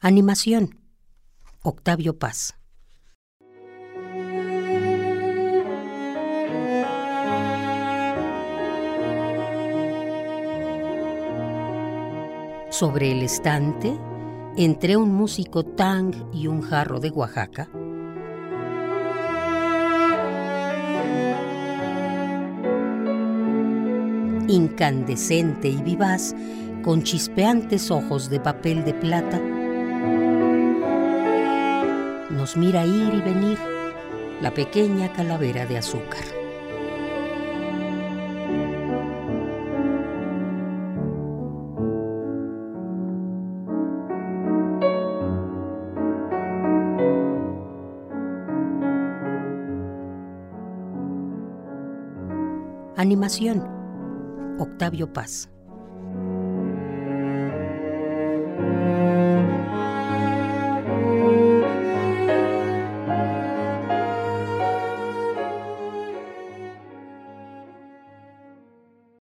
Animación. Octavio Paz. Sobre el estante, entre un músico tang y un jarro de Oaxaca, incandescente y vivaz, con chispeantes ojos de papel de plata, nos mira ir y venir la pequeña calavera de azúcar. Animación. Octavio Paz.